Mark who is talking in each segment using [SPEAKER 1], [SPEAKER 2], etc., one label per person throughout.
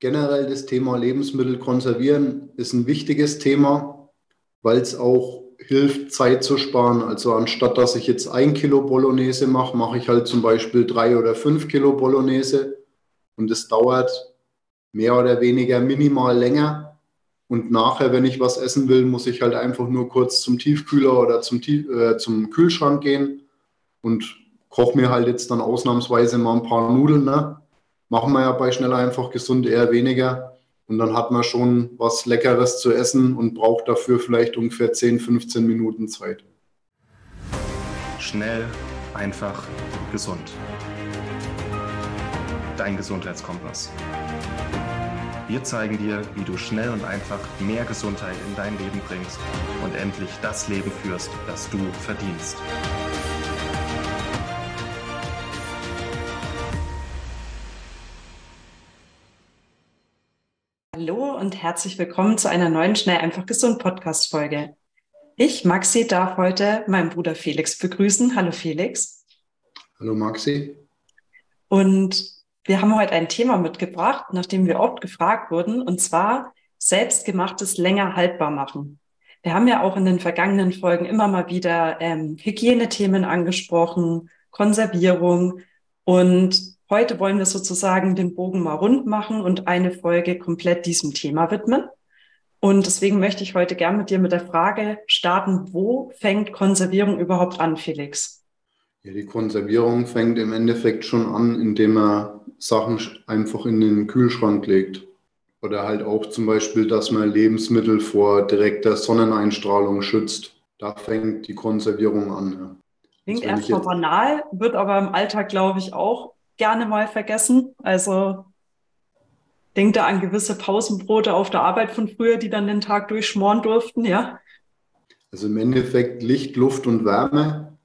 [SPEAKER 1] generell das Thema Lebensmittel konservieren ist ein wichtiges Thema, weil es auch hilft, Zeit zu sparen. Also anstatt dass ich jetzt ein Kilo Bolognese mache, mache ich halt zum Beispiel drei oder fünf Kilo Bolognese und es dauert mehr oder weniger minimal länger. Und nachher, wenn ich was essen will, muss ich halt einfach nur kurz zum Tiefkühler oder zum, äh, zum Kühlschrank gehen und koche mir halt jetzt dann ausnahmsweise mal ein paar Nudeln. Ne? Machen wir ja bei schnell einfach gesund eher weniger. Und dann hat man schon was Leckeres zu essen und braucht dafür vielleicht ungefähr 10, 15 Minuten Zeit.
[SPEAKER 2] Schnell, einfach, gesund. Dein Gesundheitskompass. Wir zeigen dir, wie du schnell und einfach mehr Gesundheit in dein Leben bringst und endlich das Leben führst, das du verdienst.
[SPEAKER 3] Hallo und herzlich willkommen zu einer neuen Schnell einfach gesund Podcast Folge. Ich, Maxi, darf heute meinen Bruder Felix begrüßen. Hallo Felix.
[SPEAKER 1] Hallo Maxi.
[SPEAKER 3] Und wir haben heute ein Thema mitgebracht, nachdem wir oft gefragt wurden, und zwar selbstgemachtes länger haltbar machen. Wir haben ja auch in den vergangenen Folgen immer mal wieder ähm, Hygienethemen angesprochen, Konservierung und Heute wollen wir sozusagen den Bogen mal rund machen und eine Folge komplett diesem Thema widmen. Und deswegen möchte ich heute gern mit dir mit der Frage starten, wo fängt Konservierung überhaupt an, Felix?
[SPEAKER 1] Ja, die Konservierung fängt im Endeffekt schon an, indem er Sachen einfach in den Kühlschrank legt. Oder halt auch zum Beispiel, dass man Lebensmittel vor direkter Sonneneinstrahlung schützt. Da fängt die Konservierung an. Ja.
[SPEAKER 3] Klingt erstmal banal, wird aber im Alltag, glaube ich, auch gerne mal vergessen. Also denk da an gewisse Pausenbrote auf der Arbeit von früher, die dann den Tag durchschmoren durften, ja.
[SPEAKER 1] Also im Endeffekt Licht, Luft und Wärme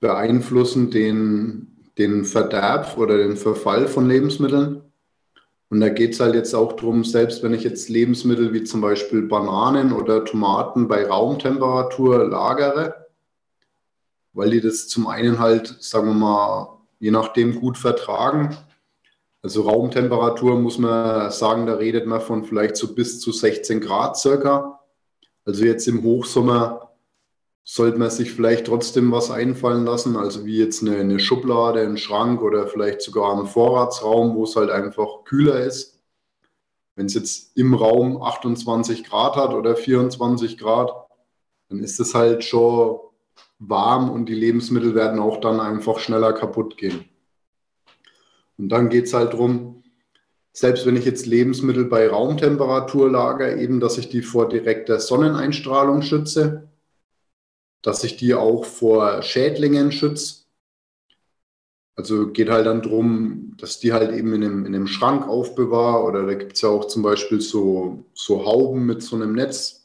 [SPEAKER 1] beeinflussen den, den Verderb oder den Verfall von Lebensmitteln. Und da geht es halt jetzt auch darum, selbst wenn ich jetzt Lebensmittel wie zum Beispiel Bananen oder Tomaten bei Raumtemperatur lagere, weil die das zum einen halt, sagen wir mal, je nachdem gut vertragen. Also Raumtemperatur muss man sagen, da redet man von vielleicht so bis zu 16 Grad circa. Also jetzt im Hochsommer sollte man sich vielleicht trotzdem was einfallen lassen, also wie jetzt eine, eine Schublade, ein Schrank oder vielleicht sogar ein Vorratsraum, wo es halt einfach kühler ist. Wenn es jetzt im Raum 28 Grad hat oder 24 Grad, dann ist es halt schon warm und die Lebensmittel werden auch dann einfach schneller kaputt gehen. Und dann geht es halt darum, selbst wenn ich jetzt Lebensmittel bei Raumtemperatur lager, eben, dass ich die vor direkter Sonneneinstrahlung schütze, dass ich die auch vor Schädlingen schütze. Also geht halt dann darum, dass die halt eben in einem, in einem Schrank aufbewahre oder da gibt es ja auch zum Beispiel so, so Hauben mit so einem Netz,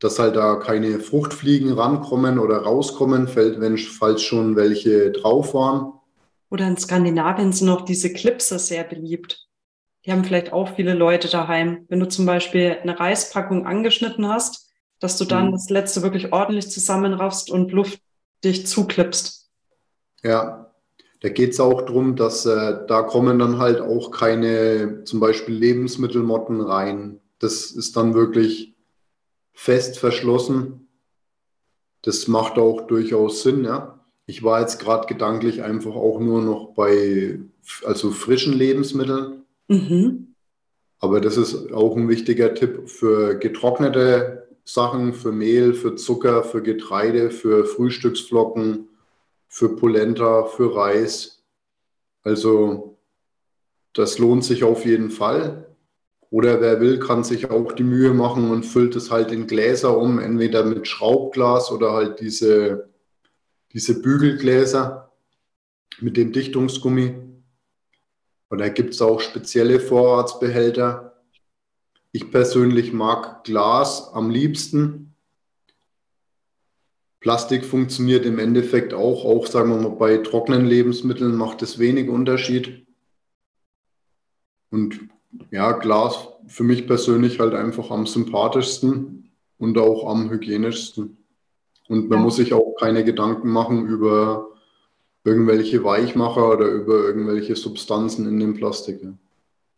[SPEAKER 1] dass halt da keine Fruchtfliegen rankommen oder rauskommen, wenn, falls schon welche drauf waren.
[SPEAKER 3] Oder in Skandinavien sind auch diese Clipse sehr beliebt. Die haben vielleicht auch viele Leute daheim. Wenn du zum Beispiel eine Reispackung angeschnitten hast, dass du dann mhm. das letzte wirklich ordentlich zusammenraffst und luftdicht zuklippst.
[SPEAKER 1] Ja, da geht es auch darum, dass äh, da kommen dann halt auch keine zum Beispiel Lebensmittelmotten rein. Das ist dann wirklich fest verschlossen. Das macht auch durchaus Sinn, ja. Ich war jetzt gerade gedanklich einfach auch nur noch bei also frischen Lebensmitteln. Mhm. Aber das ist auch ein wichtiger Tipp für getrocknete Sachen, für Mehl, für Zucker, für Getreide, für Frühstücksflocken, für Polenta, für Reis. Also das lohnt sich auf jeden Fall. Oder wer will, kann sich auch die Mühe machen und füllt es halt in Gläser um, entweder mit Schraubglas oder halt diese, diese Bügelgläser mit dem Dichtungsgummi. Und da gibt es auch spezielle Vorratsbehälter. Ich persönlich mag Glas am liebsten. Plastik funktioniert im Endeffekt auch, auch sagen wir mal bei trockenen Lebensmitteln macht es wenig Unterschied. Und ja, Glas für mich persönlich halt einfach am sympathischsten und auch am hygienischsten. Und man ja. muss sich auch keine Gedanken machen über irgendwelche Weichmacher oder über irgendwelche Substanzen in dem Plastik.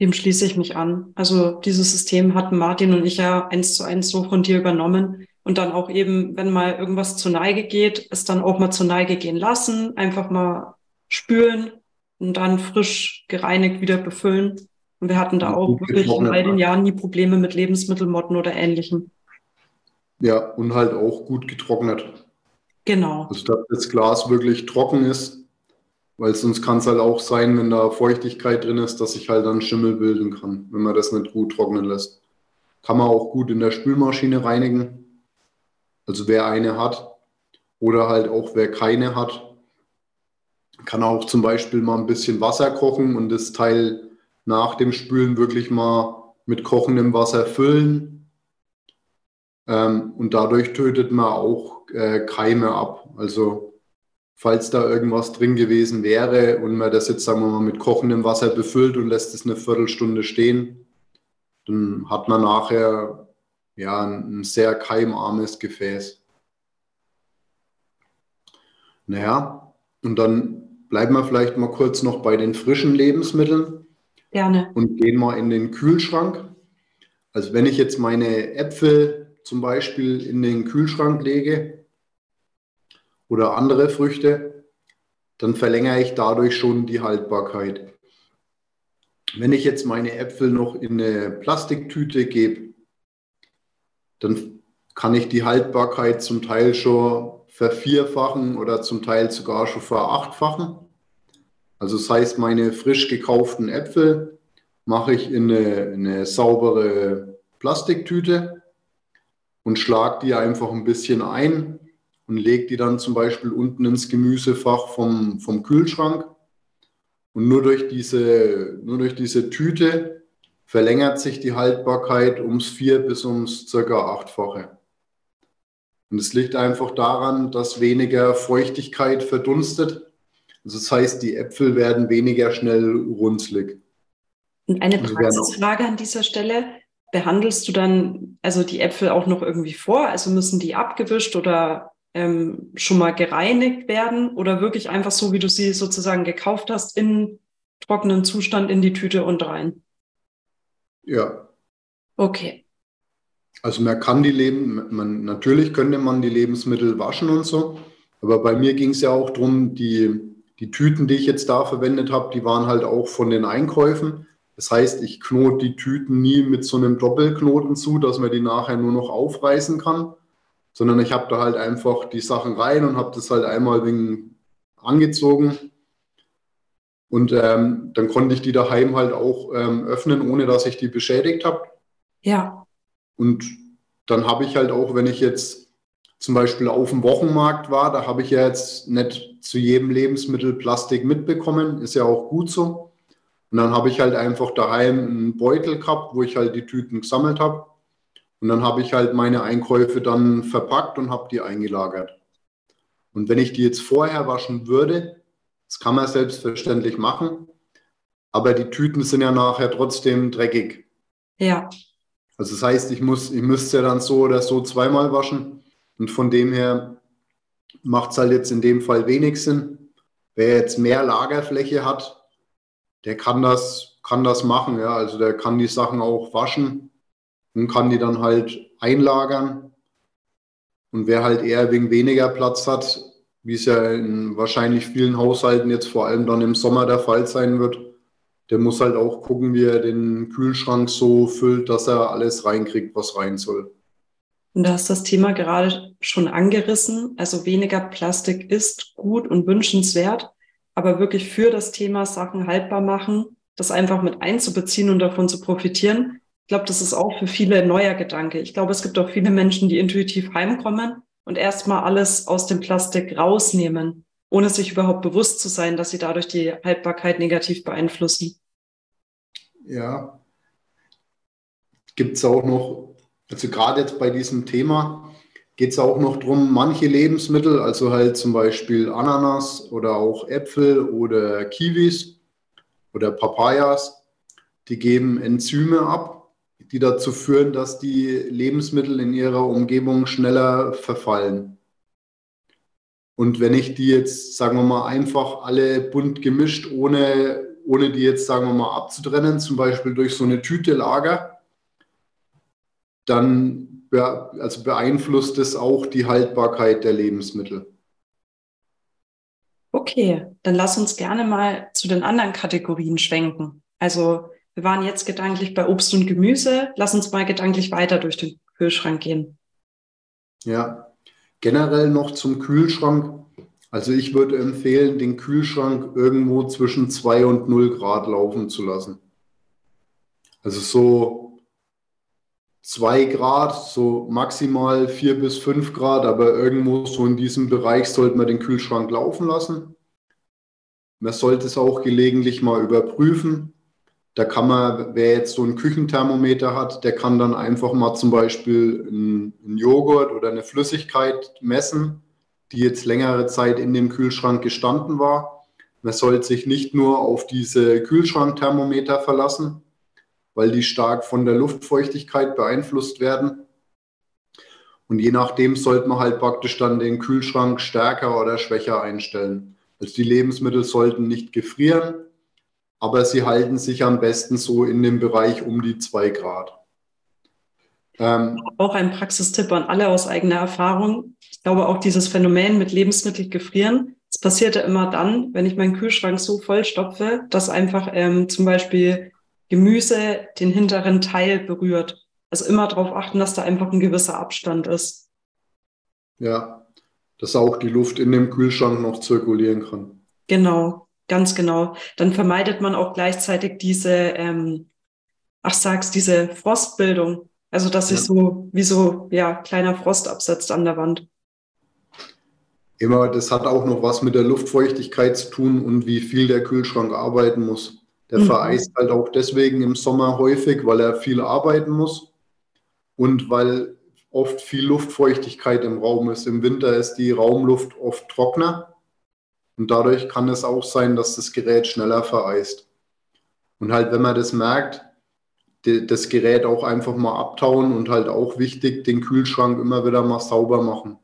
[SPEAKER 3] Dem schließe ich mich an. Also dieses System hatten Martin und ich ja eins zu eins so von dir übernommen. Und dann auch eben, wenn mal irgendwas zur Neige geht, es dann auch mal zur Neige gehen lassen, einfach mal spülen und dann frisch gereinigt wieder befüllen. Und wir hatten da auch wirklich in all den Jahren nie Probleme mit Lebensmittelmotten oder ähnlichem.
[SPEAKER 1] Ja, und halt auch gut getrocknet.
[SPEAKER 3] Genau.
[SPEAKER 1] Also, dass das Glas wirklich trocken ist, weil sonst kann es halt auch sein, wenn da Feuchtigkeit drin ist, dass sich halt dann Schimmel bilden kann, wenn man das nicht gut trocknen lässt. Kann man auch gut in der Spülmaschine reinigen. Also wer eine hat oder halt auch wer keine hat, kann auch zum Beispiel mal ein bisschen Wasser kochen und das Teil nach dem Spülen wirklich mal mit kochendem Wasser füllen. Ähm, und dadurch tötet man auch äh, Keime ab. Also falls da irgendwas drin gewesen wäre und man das jetzt, sagen wir mal, mit kochendem Wasser befüllt und lässt es eine Viertelstunde stehen, dann hat man nachher ja ein sehr keimarmes Gefäß. Naja, und dann bleiben wir vielleicht mal kurz noch bei den frischen Lebensmitteln.
[SPEAKER 3] Gerne.
[SPEAKER 1] Und gehen mal in den Kühlschrank. Also wenn ich jetzt meine Äpfel zum Beispiel in den Kühlschrank lege oder andere Früchte, dann verlängere ich dadurch schon die Haltbarkeit. Wenn ich jetzt meine Äpfel noch in eine Plastiktüte gebe, dann kann ich die Haltbarkeit zum Teil schon vervierfachen oder zum Teil sogar schon verachtfachen. Also das heißt, meine frisch gekauften Äpfel mache ich in eine, eine saubere Plastiktüte und schlage die einfach ein bisschen ein und lege die dann zum Beispiel unten ins Gemüsefach vom, vom Kühlschrank. Und nur durch, diese, nur durch diese Tüte verlängert sich die Haltbarkeit ums vier bis ums circa achtfache. Und es liegt einfach daran, dass weniger Feuchtigkeit verdunstet. Also das heißt, die Äpfel werden weniger schnell runzlig.
[SPEAKER 3] Und eine Praxisfrage an dieser Stelle. Behandelst du dann also die Äpfel auch noch irgendwie vor? Also müssen die abgewischt oder ähm, schon mal gereinigt werden oder wirklich einfach so, wie du sie sozusagen gekauft hast, in trockenen Zustand in die Tüte und rein?
[SPEAKER 1] Ja.
[SPEAKER 3] Okay.
[SPEAKER 1] Also man kann die Leben, man, natürlich könnte man die Lebensmittel waschen und so, aber bei mir ging es ja auch darum, die, die Tüten, die ich jetzt da verwendet habe, die waren halt auch von den Einkäufen. Das heißt, ich knote die Tüten nie mit so einem Doppelknoten zu, dass man die nachher nur noch aufreißen kann, sondern ich habe da halt einfach die Sachen rein und habe das halt einmal wegen angezogen. Und ähm, dann konnte ich die daheim halt auch ähm, öffnen, ohne dass ich die beschädigt habe.
[SPEAKER 3] Ja.
[SPEAKER 1] Und dann habe ich halt auch, wenn ich jetzt zum Beispiel auf dem Wochenmarkt war, da habe ich ja jetzt nicht zu jedem Lebensmittel Plastik mitbekommen, ist ja auch gut so. Und dann habe ich halt einfach daheim einen Beutel gehabt, wo ich halt die Tüten gesammelt habe. Und dann habe ich halt meine Einkäufe dann verpackt und habe die eingelagert. Und wenn ich die jetzt vorher waschen würde, das kann man selbstverständlich machen, aber die Tüten sind ja nachher trotzdem dreckig.
[SPEAKER 3] Ja.
[SPEAKER 1] Also das heißt, ich muss, ich müsste ja dann so oder so zweimal waschen. Und von dem her macht es halt jetzt in dem Fall wenig Sinn. Wer jetzt mehr Lagerfläche hat, der kann das, kann das machen. Ja? Also der kann die Sachen auch waschen und kann die dann halt einlagern. Und wer halt eher wegen weniger Platz hat, wie es ja in wahrscheinlich vielen Haushalten jetzt vor allem dann im Sommer der Fall sein wird, der muss halt auch gucken, wie er den Kühlschrank so füllt, dass er alles reinkriegt, was rein soll.
[SPEAKER 3] Und du hast das Thema gerade schon angerissen. Also weniger Plastik ist gut und wünschenswert, aber wirklich für das Thema Sachen haltbar machen, das einfach mit einzubeziehen und davon zu profitieren. Ich glaube, das ist auch für viele ein neuer Gedanke. Ich glaube, es gibt auch viele Menschen, die intuitiv heimkommen und erstmal alles aus dem Plastik rausnehmen, ohne sich überhaupt bewusst zu sein, dass sie dadurch die Haltbarkeit negativ beeinflussen
[SPEAKER 1] ja, gibt es auch noch, also gerade jetzt bei diesem Thema geht es auch noch darum, manche Lebensmittel, also halt zum Beispiel Ananas oder auch Äpfel oder Kiwis oder Papayas, die geben Enzyme ab, die dazu führen, dass die Lebensmittel in ihrer Umgebung schneller verfallen. Und wenn ich die jetzt, sagen wir mal, einfach alle bunt gemischt, ohne ohne die jetzt, sagen wir mal, abzutrennen, zum Beispiel durch so eine Tüte Lager, dann also beeinflusst es auch die Haltbarkeit der Lebensmittel.
[SPEAKER 3] Okay, dann lass uns gerne mal zu den anderen Kategorien schwenken. Also wir waren jetzt gedanklich bei Obst und Gemüse. Lass uns mal gedanklich weiter durch den Kühlschrank gehen.
[SPEAKER 1] Ja, generell noch zum Kühlschrank. Also ich würde empfehlen, den Kühlschrank irgendwo zwischen 2 und 0 Grad laufen zu lassen. Also so 2 Grad, so maximal 4 bis 5 Grad, aber irgendwo so in diesem Bereich sollte man den Kühlschrank laufen lassen. Man sollte es auch gelegentlich mal überprüfen. Da kann man, wer jetzt so ein Küchenthermometer hat, der kann dann einfach mal zum Beispiel einen Joghurt oder eine Flüssigkeit messen, die jetzt längere Zeit in dem Kühlschrank gestanden war. Man sollte sich nicht nur auf diese Kühlschrankthermometer verlassen, weil die stark von der Luftfeuchtigkeit beeinflusst werden. Und je nachdem sollte man halt praktisch dann den Kühlschrank stärker oder schwächer einstellen. Also die Lebensmittel sollten nicht gefrieren, aber sie halten sich am besten so in dem Bereich um die zwei Grad.
[SPEAKER 3] Ähm, auch ein Praxistipp an alle aus eigener Erfahrung. Ich glaube auch dieses Phänomen mit Lebensmitteln gefrieren, es passiert ja immer dann, wenn ich meinen Kühlschrank so vollstopfe, dass einfach ähm, zum Beispiel Gemüse den hinteren Teil berührt. Also immer darauf achten, dass da einfach ein gewisser Abstand ist.
[SPEAKER 1] Ja, dass auch die Luft in dem Kühlschrank noch zirkulieren kann.
[SPEAKER 3] Genau, ganz genau. Dann vermeidet man auch gleichzeitig diese, ähm, ach sag's, diese Frostbildung. Also dass sich ja. so wie so ja kleiner Frost absetzt an der Wand.
[SPEAKER 1] Immer, das hat auch noch was mit der Luftfeuchtigkeit zu tun und wie viel der Kühlschrank arbeiten muss. Der mhm. vereist halt auch deswegen im Sommer häufig, weil er viel arbeiten muss und weil oft viel Luftfeuchtigkeit im Raum ist. Im Winter ist die Raumluft oft trockener und dadurch kann es auch sein, dass das Gerät schneller vereist. Und halt, wenn man das merkt, das Gerät auch einfach mal abtauen und halt auch wichtig, den Kühlschrank immer wieder mal sauber machen.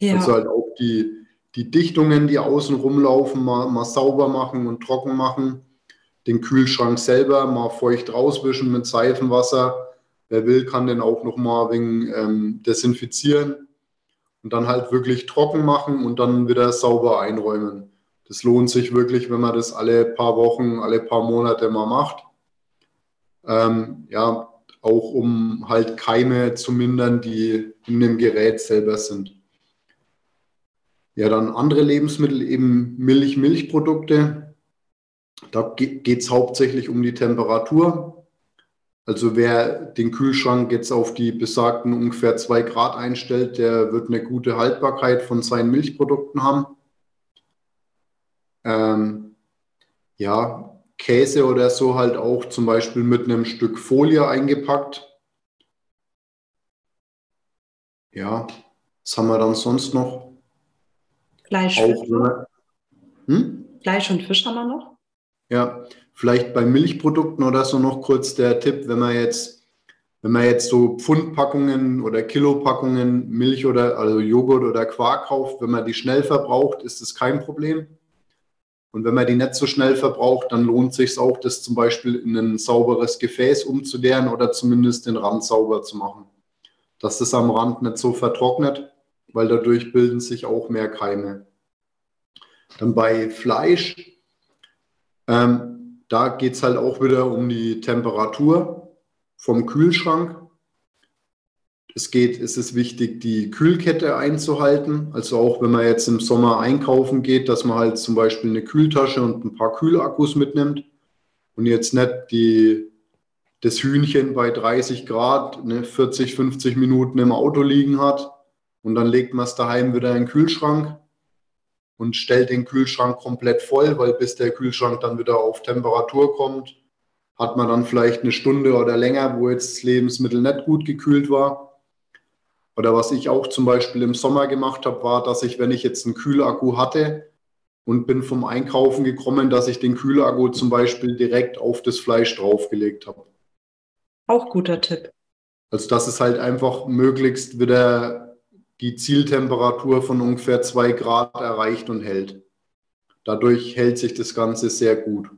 [SPEAKER 1] Ja. Also halt auch die, die Dichtungen, die außen rumlaufen, mal, mal sauber machen und trocken machen den Kühlschrank selber mal feucht rauswischen mit Seifenwasser. Wer will, kann den auch noch mal wegen ähm, desinfizieren und dann halt wirklich trocken machen und dann wieder sauber einräumen. Das lohnt sich wirklich, wenn man das alle paar Wochen, alle paar Monate mal macht. Ähm, ja, auch um halt Keime zu mindern, die in dem Gerät selber sind. Ja, dann andere Lebensmittel, eben Milch, Milchprodukte. Da geht es hauptsächlich um die Temperatur. Also wer den Kühlschrank jetzt auf die besagten ungefähr zwei Grad einstellt, der wird eine gute Haltbarkeit von seinen Milchprodukten haben. Ähm, ja, Käse oder so halt auch zum Beispiel mit einem Stück Folie eingepackt. Ja, was haben wir dann sonst noch?
[SPEAKER 3] Fleisch. Auch, hm? Fleisch und Fisch haben wir noch?
[SPEAKER 1] Ja, vielleicht bei Milchprodukten oder so noch kurz der Tipp, wenn man jetzt, wenn man jetzt so Pfundpackungen oder Kilopackungen Milch oder also Joghurt oder Quark kauft, wenn man die schnell verbraucht, ist das kein Problem. Und wenn man die nicht so schnell verbraucht, dann lohnt sich auch, das zum Beispiel in ein sauberes Gefäß umzuleeren oder zumindest den Rand sauber zu machen. Dass das am Rand nicht so vertrocknet, weil dadurch bilden sich auch mehr Keime. Dann bei Fleisch ähm, da geht es halt auch wieder um die Temperatur vom Kühlschrank. Es geht, es ist wichtig, die Kühlkette einzuhalten. Also auch wenn man jetzt im Sommer einkaufen geht, dass man halt zum Beispiel eine Kühltasche und ein paar Kühlakkus mitnimmt und jetzt nicht die, das Hühnchen bei 30 Grad ne, 40, 50 Minuten im Auto liegen hat und dann legt man es daheim wieder in den Kühlschrank und stellt den Kühlschrank komplett voll, weil bis der Kühlschrank dann wieder auf Temperatur kommt, hat man dann vielleicht eine Stunde oder länger, wo jetzt das Lebensmittel nicht gut gekühlt war. Oder was ich auch zum Beispiel im Sommer gemacht habe, war, dass ich, wenn ich jetzt einen Kühlakku hatte und bin vom Einkaufen gekommen, dass ich den Kühlakku zum Beispiel direkt auf das Fleisch draufgelegt habe.
[SPEAKER 3] Auch guter Tipp.
[SPEAKER 1] Also dass es halt einfach möglichst wieder die Zieltemperatur von ungefähr zwei Grad erreicht und hält. Dadurch hält sich das Ganze sehr gut.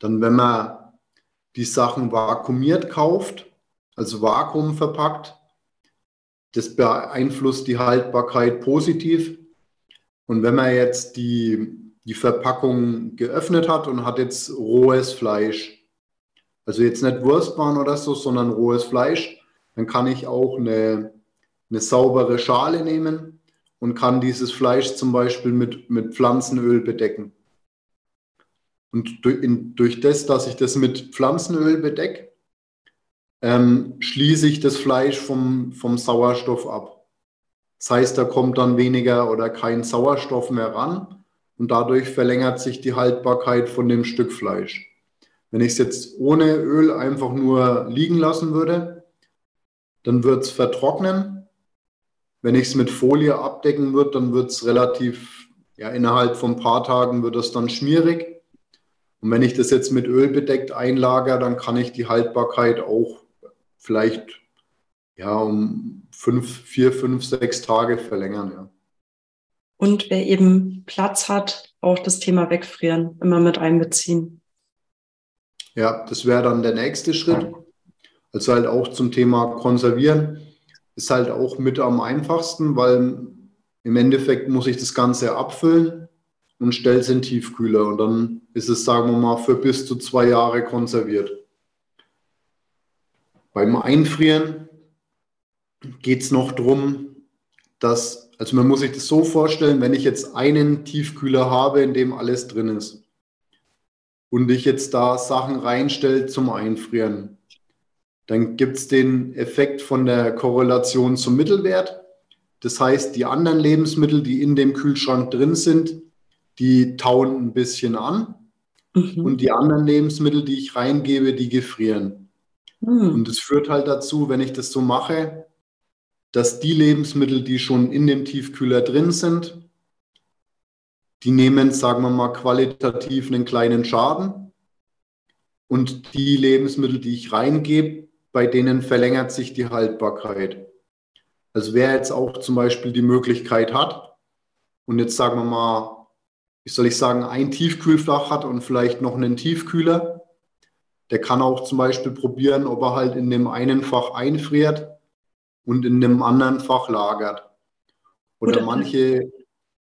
[SPEAKER 1] dann wenn man die Sachen vakuumiert kauft, also Vakuum verpackt, das beeinflusst die Haltbarkeit positiv. Und wenn man jetzt die, die Verpackung geöffnet hat und hat jetzt rohes Fleisch, also jetzt nicht Wurstwaren oder so, sondern rohes Fleisch, dann kann ich auch eine, eine saubere Schale nehmen und kann dieses Fleisch zum Beispiel mit, mit Pflanzenöl bedecken. Und durch, in, durch das, dass ich das mit Pflanzenöl bedecke, ähm, schließe ich das Fleisch vom, vom Sauerstoff ab. Das heißt, da kommt dann weniger oder kein Sauerstoff mehr ran und dadurch verlängert sich die Haltbarkeit von dem Stück Fleisch. Wenn ich es jetzt ohne Öl einfach nur liegen lassen würde, dann wird es vertrocknen. Wenn ich es mit Folie abdecken würde, dann wird es relativ, ja, innerhalb von ein paar Tagen wird es dann schmierig. Und wenn ich das jetzt mit Öl bedeckt einlagere, dann kann ich die Haltbarkeit auch vielleicht ja, um fünf, vier, fünf, sechs Tage verlängern. Ja.
[SPEAKER 3] Und wer eben Platz hat, auch das Thema Wegfrieren immer mit einbeziehen.
[SPEAKER 1] Ja, das wäre dann der nächste Schritt. Also halt auch zum Thema Konservieren ist halt auch mit am einfachsten, weil im Endeffekt muss ich das Ganze abfüllen und stelle es in Tiefkühler. Und dann ist es, sagen wir mal, für bis zu zwei Jahre konserviert. Beim Einfrieren geht es noch darum, dass, also man muss sich das so vorstellen, wenn ich jetzt einen Tiefkühler habe, in dem alles drin ist und ich jetzt da Sachen reinstelle zum Einfrieren, dann gibt es den Effekt von der Korrelation zum Mittelwert. Das heißt, die anderen Lebensmittel, die in dem Kühlschrank drin sind, die tauen ein bisschen an mhm. und die anderen Lebensmittel, die ich reingebe, die gefrieren. Mhm. Und es führt halt dazu, wenn ich das so mache, dass die Lebensmittel, die schon in dem Tiefkühler drin sind, die nehmen, sagen wir mal, qualitativ einen kleinen Schaden. Und die Lebensmittel, die ich reingebe, bei denen verlängert sich die Haltbarkeit. Also wer jetzt auch zum Beispiel die Möglichkeit hat und jetzt sagen wir mal wie soll ich sagen, ein Tiefkühlfach hat und vielleicht noch einen Tiefkühler. Der kann auch zum Beispiel probieren, ob er halt in dem einen Fach einfriert und in dem anderen Fach lagert. Oder, oder manche,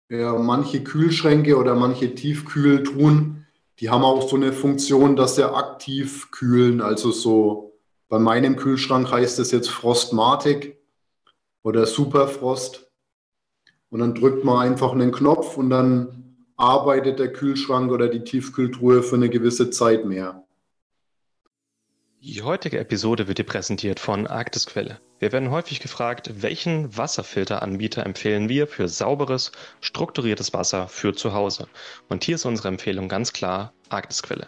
[SPEAKER 1] ja, manche Kühlschränke oder manche Tiefkühltruhen, die haben auch so eine Funktion, dass sie aktiv kühlen. Also so bei meinem Kühlschrank heißt es jetzt Frostmatic oder Superfrost. Und dann drückt man einfach einen Knopf und dann arbeitet der Kühlschrank oder die Tiefkühltruhe für eine gewisse Zeit mehr.
[SPEAKER 2] Die heutige Episode wird dir präsentiert von Arktisquelle. Wir werden häufig gefragt, welchen Wasserfilteranbieter empfehlen wir für sauberes, strukturiertes Wasser für zu Hause. Und hier ist unsere Empfehlung ganz klar Arktisquelle.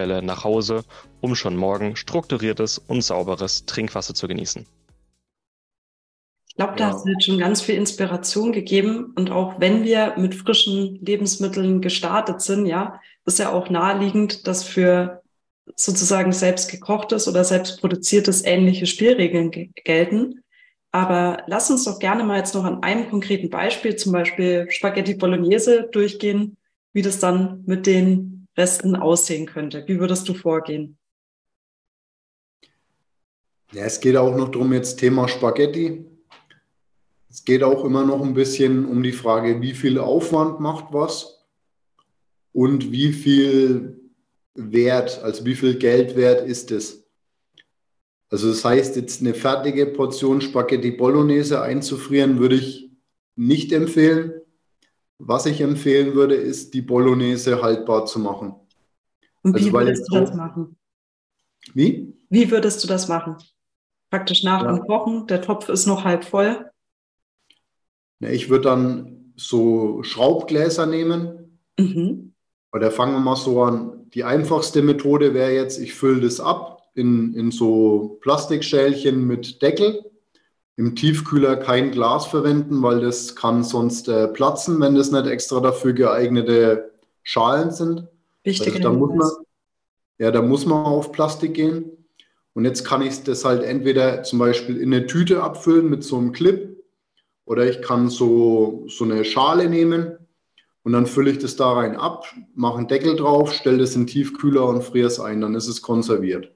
[SPEAKER 2] Quelle nach Hause, um schon morgen strukturiertes und sauberes Trinkwasser zu genießen.
[SPEAKER 3] Ich glaube, da ja. hast du jetzt schon ganz viel Inspiration gegeben. Und auch wenn wir mit frischen Lebensmitteln gestartet sind, ja, ist ja auch naheliegend, dass für sozusagen selbst gekochtes oder selbst produziertes ähnliche Spielregeln gelten. Aber lass uns doch gerne mal jetzt noch an einem konkreten Beispiel, zum Beispiel Spaghetti Bolognese, durchgehen, wie das dann mit den besten aussehen könnte? Wie würdest du vorgehen?
[SPEAKER 1] Ja, es geht auch noch darum, jetzt Thema Spaghetti. Es geht auch immer noch ein bisschen um die Frage, wie viel Aufwand macht was und wie viel Wert, also wie viel Geld wert ist es. Also das heißt, jetzt eine fertige Portion Spaghetti Bolognese einzufrieren, würde ich nicht empfehlen. Was ich empfehlen würde, ist, die Bolognese haltbar zu machen.
[SPEAKER 3] Und also, wie würdest du das machen? Wie? Wie würdest du das machen? Praktisch nach ja. dem Kochen, der Topf ist noch halb voll.
[SPEAKER 1] Ich würde dann so Schraubgläser nehmen, mhm. Oder fangen wir mal so an. Die einfachste Methode wäre jetzt, ich fülle das ab in, in so Plastikschälchen mit Deckel. Im Tiefkühler kein Glas verwenden, weil das kann sonst äh, platzen, wenn das nicht extra dafür geeignete Schalen sind. Wichtig. Also da muss man, ja, da muss man auf Plastik gehen. Und jetzt kann ich das halt entweder zum Beispiel in eine Tüte abfüllen mit so einem Clip oder ich kann so, so eine Schale nehmen und dann fülle ich das da rein ab, mache einen Deckel drauf, stelle das in den Tiefkühler und friere es ein, dann ist es konserviert.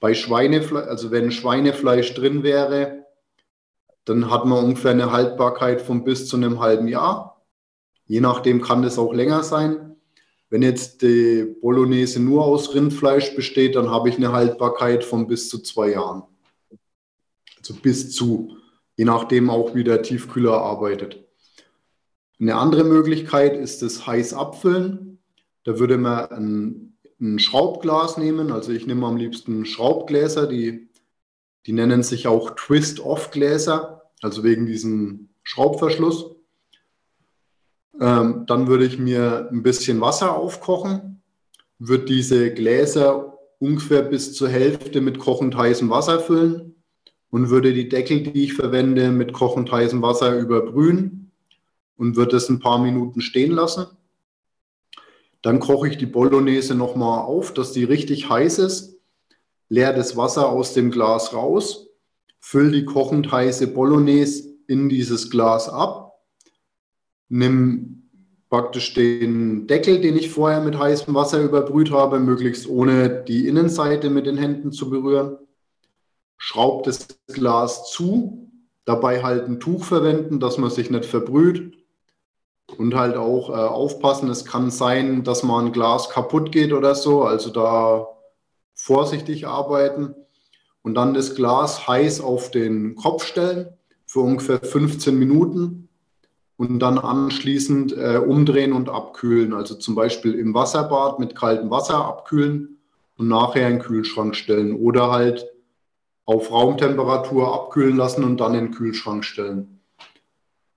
[SPEAKER 1] Bei Schweinefleisch, also wenn Schweinefleisch drin wäre, dann hat man ungefähr eine Haltbarkeit von bis zu einem halben Jahr. Je nachdem kann das auch länger sein. Wenn jetzt die Bolognese nur aus Rindfleisch besteht, dann habe ich eine Haltbarkeit von bis zu zwei Jahren. Also bis zu, je nachdem auch wie der Tiefkühler arbeitet. Eine andere Möglichkeit ist das heiß abfüllen. Da würde man ein, ein Schraubglas nehmen. Also ich nehme am liebsten Schraubgläser, die, die nennen sich auch Twist-Off-Gläser, also wegen diesem Schraubverschluss. Ähm, dann würde ich mir ein bisschen Wasser aufkochen, würde diese Gläser ungefähr bis zur Hälfte mit kochend heißem Wasser füllen und würde die Deckel, die ich verwende, mit kochend heißem Wasser überbrühen und würde es ein paar Minuten stehen lassen. Dann koche ich die Bolognese nochmal auf, dass die richtig heiß ist. Leer das Wasser aus dem Glas raus. Fülle die kochend heiße Bolognese in dieses Glas ab. Nimm praktisch den Deckel, den ich vorher mit heißem Wasser überbrüht habe, möglichst ohne die Innenseite mit den Händen zu berühren. Schraub das Glas zu, dabei halt ein Tuch verwenden, dass man sich nicht verbrüht und halt auch äh, aufpassen, es kann sein, dass mal ein Glas kaputt geht oder so, also da vorsichtig arbeiten. Und dann das Glas heiß auf den Kopf stellen für ungefähr 15 Minuten. Und dann anschließend äh, umdrehen und abkühlen. Also zum Beispiel im Wasserbad mit kaltem Wasser abkühlen und nachher in den Kühlschrank stellen. Oder halt auf Raumtemperatur abkühlen lassen und dann in den Kühlschrank stellen.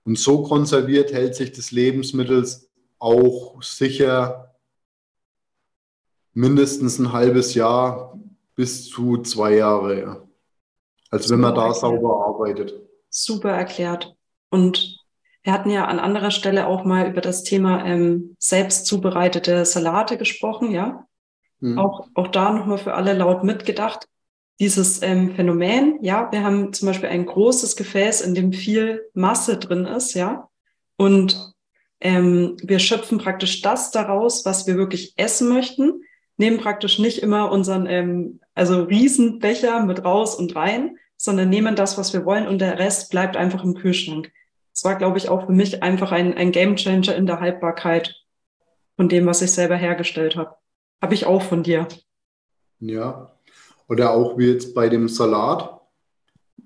[SPEAKER 1] Und so konserviert hält sich das Lebensmittel auch sicher mindestens ein halbes Jahr bis zu zwei Jahre. Ja. Also wenn man da sauber arbeitet.
[SPEAKER 3] Super erklärt. Und wir hatten ja an anderer Stelle auch mal über das Thema ähm, selbst zubereitete Salate gesprochen, ja. Hm. Auch, auch da nochmal für alle laut mitgedacht dieses ähm, Phänomen, ja, wir haben zum Beispiel ein großes Gefäß, in dem viel Masse drin ist, ja, und ähm, wir schöpfen praktisch das daraus, was wir wirklich essen möchten, nehmen praktisch nicht immer unseren, ähm, also Riesenbecher mit raus und rein, sondern nehmen das, was wir wollen und der Rest bleibt einfach im Kühlschrank. Das war, glaube ich, auch für mich einfach ein, ein Gamechanger in der Haltbarkeit von dem, was ich selber hergestellt habe. Habe ich auch von dir.
[SPEAKER 1] Ja, oder auch wie jetzt bei dem Salat.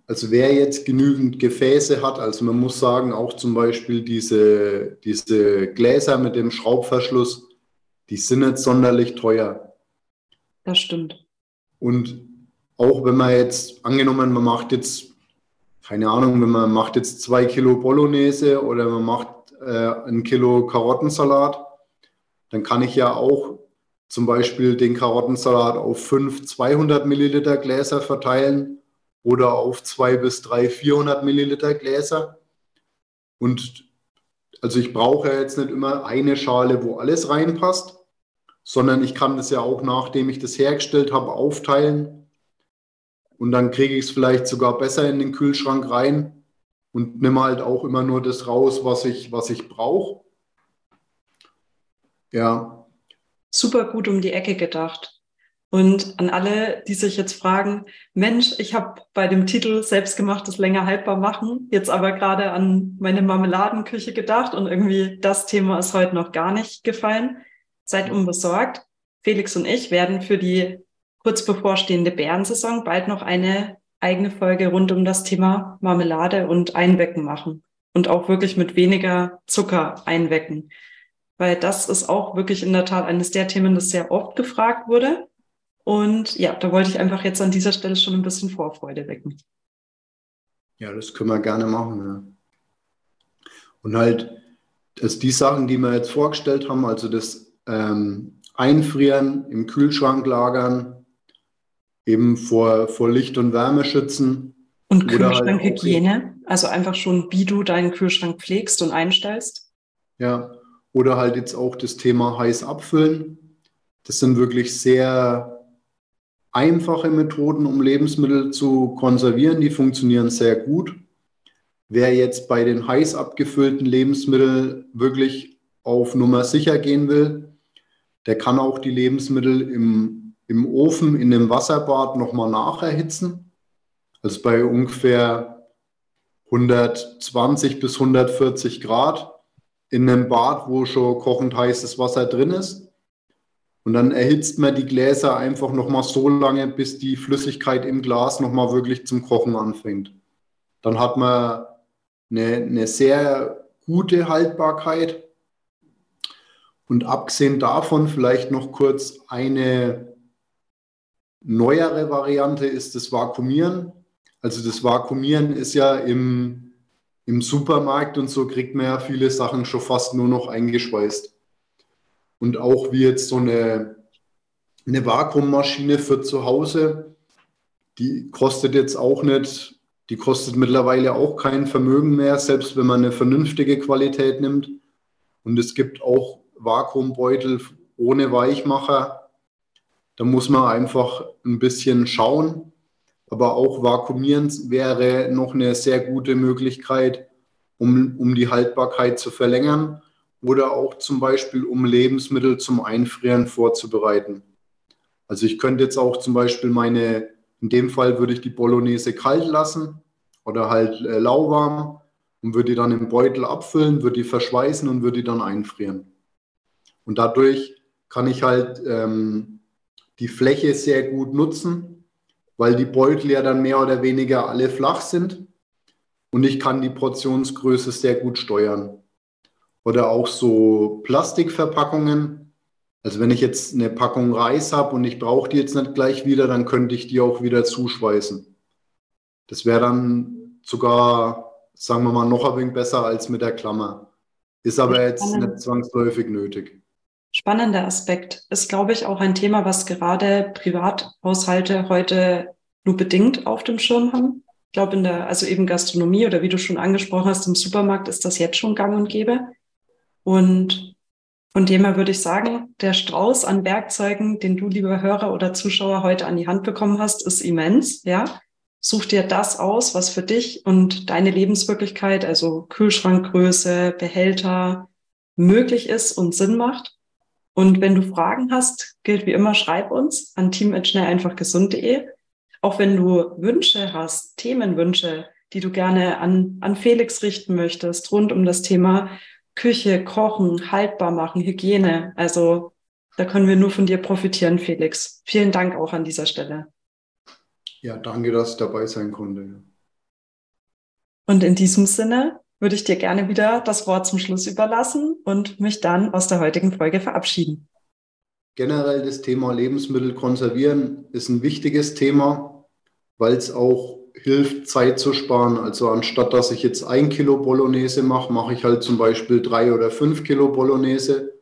[SPEAKER 1] Also wer jetzt genügend Gefäße hat, also man muss sagen, auch zum Beispiel diese, diese Gläser mit dem Schraubverschluss, die sind nicht sonderlich teuer.
[SPEAKER 3] Das stimmt.
[SPEAKER 1] Und auch wenn man jetzt, angenommen, man macht jetzt, keine Ahnung, wenn man macht jetzt zwei Kilo Bolognese oder man macht äh, ein Kilo Karottensalat, dann kann ich ja auch zum Beispiel den Karottensalat auf fünf 200 Milliliter Gläser verteilen oder auf zwei bis drei 400 Milliliter Gläser. Und also ich brauche jetzt nicht immer eine Schale, wo alles reinpasst, sondern ich kann das ja auch, nachdem ich das hergestellt habe, aufteilen. Und dann kriege ich es vielleicht sogar besser in den Kühlschrank rein und nehme halt auch immer nur das raus, was ich, was ich brauche. Ja,
[SPEAKER 3] super gut um die Ecke gedacht. Und an alle, die sich jetzt fragen, Mensch, ich habe bei dem Titel Selbstgemachtes länger haltbar machen jetzt aber gerade an meine Marmeladenküche gedacht und irgendwie das Thema ist heute noch gar nicht gefallen. Seid unbesorgt. Felix und ich werden für die kurz bevorstehende Bärensaison bald noch eine eigene Folge rund um das Thema Marmelade und Einwecken machen und auch wirklich mit weniger Zucker einwecken weil das ist auch wirklich in der Tat eines der Themen, das sehr oft gefragt wurde. Und ja, da wollte ich einfach jetzt an dieser Stelle schon ein bisschen Vorfreude wecken.
[SPEAKER 1] Ja, das können wir gerne machen. Ja. Und halt, also die Sachen, die wir jetzt vorgestellt haben, also das ähm, Einfrieren, im Kühlschrank lagern, eben vor, vor Licht und Wärme schützen.
[SPEAKER 3] Und halt Kühlschrankhygiene, halt also einfach schon, wie du deinen Kühlschrank pflegst und einstellst.
[SPEAKER 1] Ja, oder halt jetzt auch das Thema heiß abfüllen. Das sind wirklich sehr einfache Methoden, um Lebensmittel zu konservieren. Die funktionieren sehr gut. Wer jetzt bei den heiß abgefüllten Lebensmitteln wirklich auf Nummer sicher gehen will, der kann auch die Lebensmittel im, im Ofen in dem Wasserbad nochmal nacherhitzen. Also bei ungefähr 120 bis 140 Grad in einem Bad, wo schon kochend heißes Wasser drin ist. Und dann erhitzt man die Gläser einfach nochmal so lange, bis die Flüssigkeit im Glas nochmal wirklich zum Kochen anfängt. Dann hat man eine, eine sehr gute Haltbarkeit. Und abgesehen davon vielleicht noch kurz eine neuere Variante ist das Vakuumieren. Also das Vakuumieren ist ja im, im Supermarkt und so kriegt man ja viele Sachen schon fast nur noch eingeschweißt. Und auch wie jetzt so eine, eine Vakuummaschine für zu Hause, die kostet jetzt auch nicht, die kostet mittlerweile auch kein Vermögen mehr, selbst wenn man eine vernünftige Qualität nimmt. Und es gibt auch Vakuumbeutel ohne Weichmacher. Da muss man einfach ein bisschen schauen. Aber auch Vakuumieren wäre noch eine sehr gute Möglichkeit, um, um die Haltbarkeit zu verlängern oder auch zum Beispiel, um Lebensmittel zum Einfrieren vorzubereiten. Also ich könnte jetzt auch zum Beispiel meine, in dem Fall würde ich die Bolognese kalt lassen oder halt äh, lauwarm und würde die dann im Beutel abfüllen, würde die verschweißen und würde die dann einfrieren. Und dadurch kann ich halt ähm, die Fläche sehr gut nutzen, weil die Beutel ja dann mehr oder weniger alle flach sind und ich kann die Portionsgröße sehr gut steuern. Oder auch so Plastikverpackungen. Also wenn ich jetzt eine Packung Reis habe und ich brauche die jetzt nicht gleich wieder, dann könnte ich die auch wieder zuschweißen. Das wäre dann sogar, sagen wir mal, noch ein wenig besser als mit der Klammer. Ist aber jetzt nicht zwangsläufig nötig.
[SPEAKER 3] Spannender Aspekt. Ist, glaube ich, auch ein Thema, was gerade Privathaushalte heute nur bedingt auf dem Schirm haben. Ich glaube, in der, also eben Gastronomie oder wie du schon angesprochen hast, im Supermarkt ist das jetzt schon gang und gäbe. Und von dem her würde ich sagen, der Strauß an Werkzeugen, den du, lieber Hörer oder Zuschauer, heute an die Hand bekommen hast, ist immens. Ja, such dir das aus, was für dich und deine Lebenswirklichkeit, also Kühlschrankgröße, Behälter, möglich ist und Sinn macht. Und wenn du Fragen hast, gilt wie immer, schreib uns an team.schnelleinfachgesund.de. Auch wenn du Wünsche hast, Themenwünsche, die du gerne an, an Felix richten möchtest, rund um das Thema Küche, Kochen, haltbar machen, Hygiene. Also da können wir nur von dir profitieren, Felix. Vielen Dank auch an dieser Stelle.
[SPEAKER 1] Ja, danke, dass ich dabei sein konnte.
[SPEAKER 3] Und in diesem Sinne würde ich dir gerne wieder das Wort zum Schluss überlassen und mich dann aus der heutigen Folge verabschieden.
[SPEAKER 1] Generell das Thema Lebensmittel konservieren ist ein wichtiges Thema, weil es auch hilft, Zeit zu sparen. Also anstatt dass ich jetzt ein Kilo Bolognese mache, mache ich halt zum Beispiel drei oder fünf Kilo Bolognese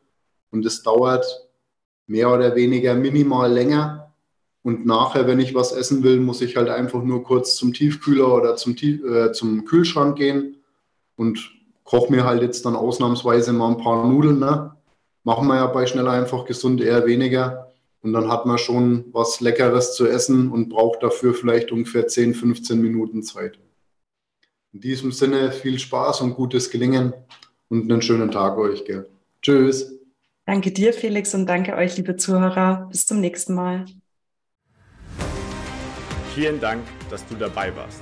[SPEAKER 1] und es dauert mehr oder weniger minimal länger. Und nachher, wenn ich was essen will, muss ich halt einfach nur kurz zum Tiefkühler oder zum, äh, zum Kühlschrank gehen und koche mir halt jetzt dann ausnahmsweise mal ein paar Nudeln. Ne? Machen wir ja bei schnell einfach gesund eher weniger. Und dann hat man schon was Leckeres zu essen und braucht dafür vielleicht ungefähr 10, 15 Minuten Zeit. In diesem Sinne viel Spaß und gutes Gelingen und einen schönen Tag euch. Gell? Tschüss.
[SPEAKER 3] Danke dir, Felix, und danke euch, liebe Zuhörer. Bis zum nächsten Mal.
[SPEAKER 4] Vielen Dank, dass du dabei warst.